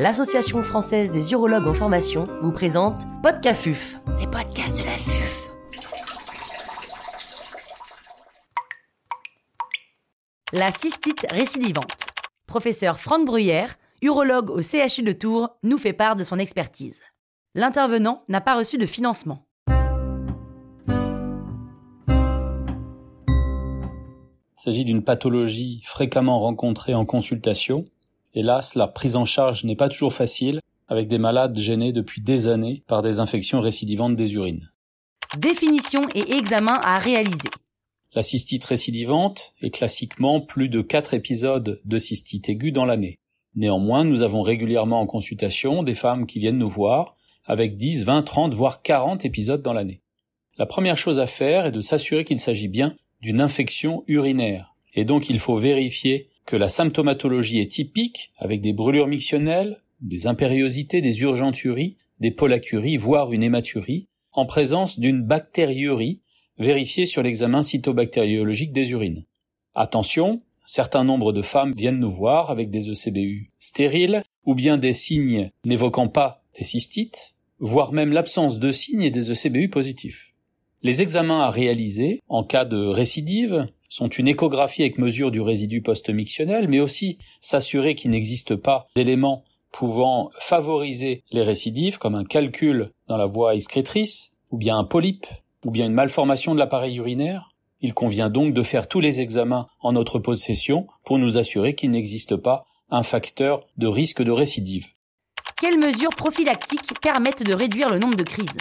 l'Association française des urologues en formation vous présente Podcafuf, les podcasts de la FUF. La cystite récidivante. Professeur Franck Bruyère, urologue au CHU de Tours, nous fait part de son expertise. L'intervenant n'a pas reçu de financement. Il s'agit d'une pathologie fréquemment rencontrée en consultation. Hélas, la prise en charge n'est pas toujours facile, avec des malades gênés depuis des années par des infections récidivantes des urines. Définition et examen à réaliser. La cystite récidivante est classiquement plus de 4 épisodes de cystite aiguë dans l'année. Néanmoins, nous avons régulièrement en consultation des femmes qui viennent nous voir avec 10, 20, 30, voire 40 épisodes dans l'année. La première chose à faire est de s'assurer qu'il s'agit bien d'une infection urinaire. Et donc il faut vérifier que la symptomatologie est typique, avec des brûlures mictionnelles, des impériosités, des urgenturies, des polacuries, voire une hématurie, en présence d'une bactériurie vérifiée sur l'examen cytobactériologique des urines. Attention, un certain nombre de femmes viennent nous voir avec des ECBU stériles ou bien des signes n'évoquant pas des cystites, voire même l'absence de signes et des ECBU positifs. Les examens à réaliser en cas de récidive sont une échographie avec mesure du résidu post-mictionnel, mais aussi s'assurer qu'il n'existe pas d'éléments pouvant favoriser les récidives, comme un calcul dans la voie excrétrice, ou bien un polype, ou bien une malformation de l'appareil urinaire. Il convient donc de faire tous les examens en notre possession pour nous assurer qu'il n'existe pas un facteur de risque de récidive. Quelles mesures prophylactiques permettent de réduire le nombre de crises?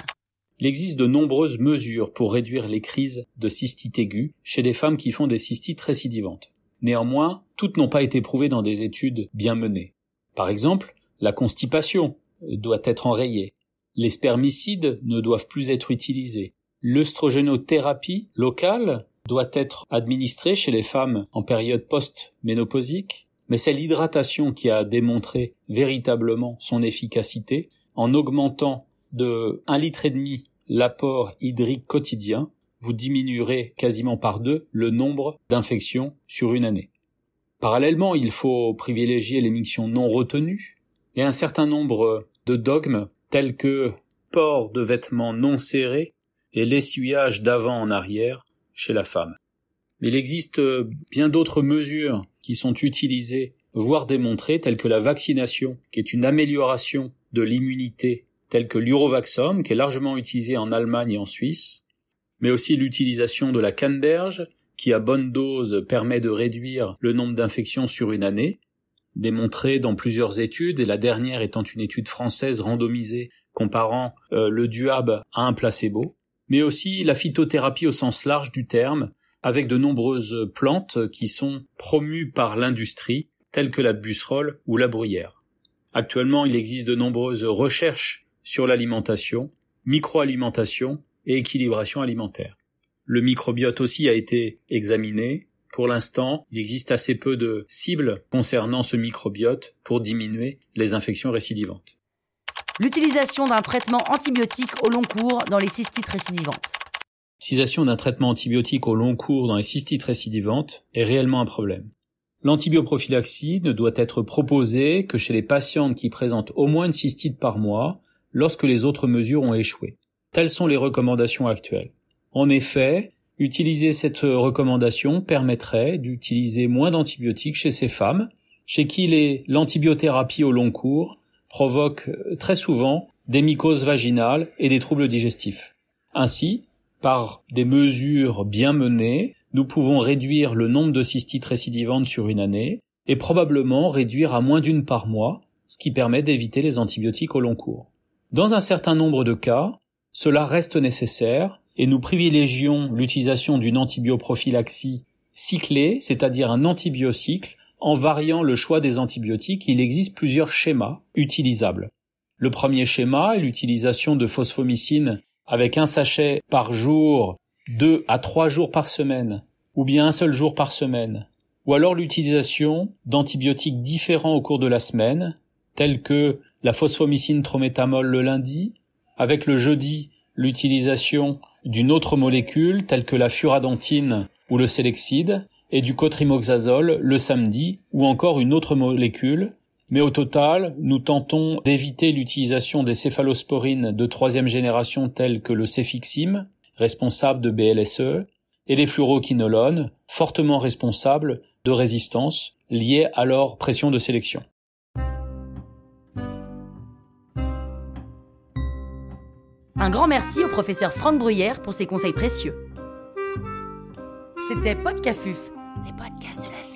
Il existe de nombreuses mesures pour réduire les crises de cystite aiguë chez les femmes qui font des cystites récidivantes. Néanmoins, toutes n'ont pas été prouvées dans des études bien menées. Par exemple, la constipation doit être enrayée. Les spermicides ne doivent plus être utilisés. L'œstrogénothérapie locale doit être administrée chez les femmes en période post-ménopausique, mais c'est l'hydratation qui a démontré véritablement son efficacité en augmentant de un litre et demi l'apport hydrique quotidien, vous diminuerez quasiment par deux le nombre d'infections sur une année. Parallèlement, il faut privilégier les non retenues et un certain nombre de dogmes tels que port de vêtements non serrés et l'essuyage d'avant en arrière chez la femme. Mais il existe bien d'autres mesures qui sont utilisées, voire démontrées, telles que la vaccination, qui est une amélioration de l'immunité tels que l'Urovaxum, qui est largement utilisé en Allemagne et en Suisse, mais aussi l'utilisation de la canneberge, qui à bonne dose permet de réduire le nombre d'infections sur une année, démontré dans plusieurs études, et la dernière étant une étude française randomisée comparant euh, le duab à un placebo, mais aussi la phytothérapie au sens large du terme, avec de nombreuses plantes qui sont promues par l'industrie, telles que la busserole ou la bruyère. Actuellement, il existe de nombreuses recherches sur l'alimentation, microalimentation et équilibration alimentaire. Le microbiote aussi a été examiné. Pour l'instant, il existe assez peu de cibles concernant ce microbiote pour diminuer les infections récidivantes. L'utilisation d'un traitement antibiotique au long cours dans les cystites récidivantes. L'utilisation d'un traitement antibiotique au long cours dans les cystites récidivantes est réellement un problème. L'antibioprophylaxie ne doit être proposée que chez les patientes qui présentent au moins une cystite par mois lorsque les autres mesures ont échoué. Telles sont les recommandations actuelles. En effet, utiliser cette recommandation permettrait d'utiliser moins d'antibiotiques chez ces femmes, chez qui l'antibiothérapie au long cours provoque très souvent des mycoses vaginales et des troubles digestifs. Ainsi, par des mesures bien menées, nous pouvons réduire le nombre de cystites récidivantes sur une année et probablement réduire à moins d'une par mois, ce qui permet d'éviter les antibiotiques au long cours. Dans un certain nombre de cas, cela reste nécessaire et nous privilégions l'utilisation d'une antibioprophylaxie cyclée, c'est-à-dire un antibiocycle, en variant le choix des antibiotiques. Il existe plusieurs schémas utilisables. Le premier schéma est l'utilisation de phosphomycine avec un sachet par jour, deux à trois jours par semaine, ou bien un seul jour par semaine, ou alors l'utilisation d'antibiotiques différents au cours de la semaine, tels que la phosphomycine trométamol le lundi, avec le jeudi l'utilisation d'une autre molécule telle que la furadentine ou le sélecide, et du cotrimoxazole le samedi, ou encore une autre molécule Mais au total, nous tentons d'éviter l'utilisation des céphalosporines de troisième génération telles que le cefixime, responsable de BLSE, et les fluoroquinolones, fortement responsables de résistance liée à leur pression de sélection. Un grand merci au professeur Franck Bruyère pour ses conseils précieux. C'était Podcafuf, les podcasts de la vie.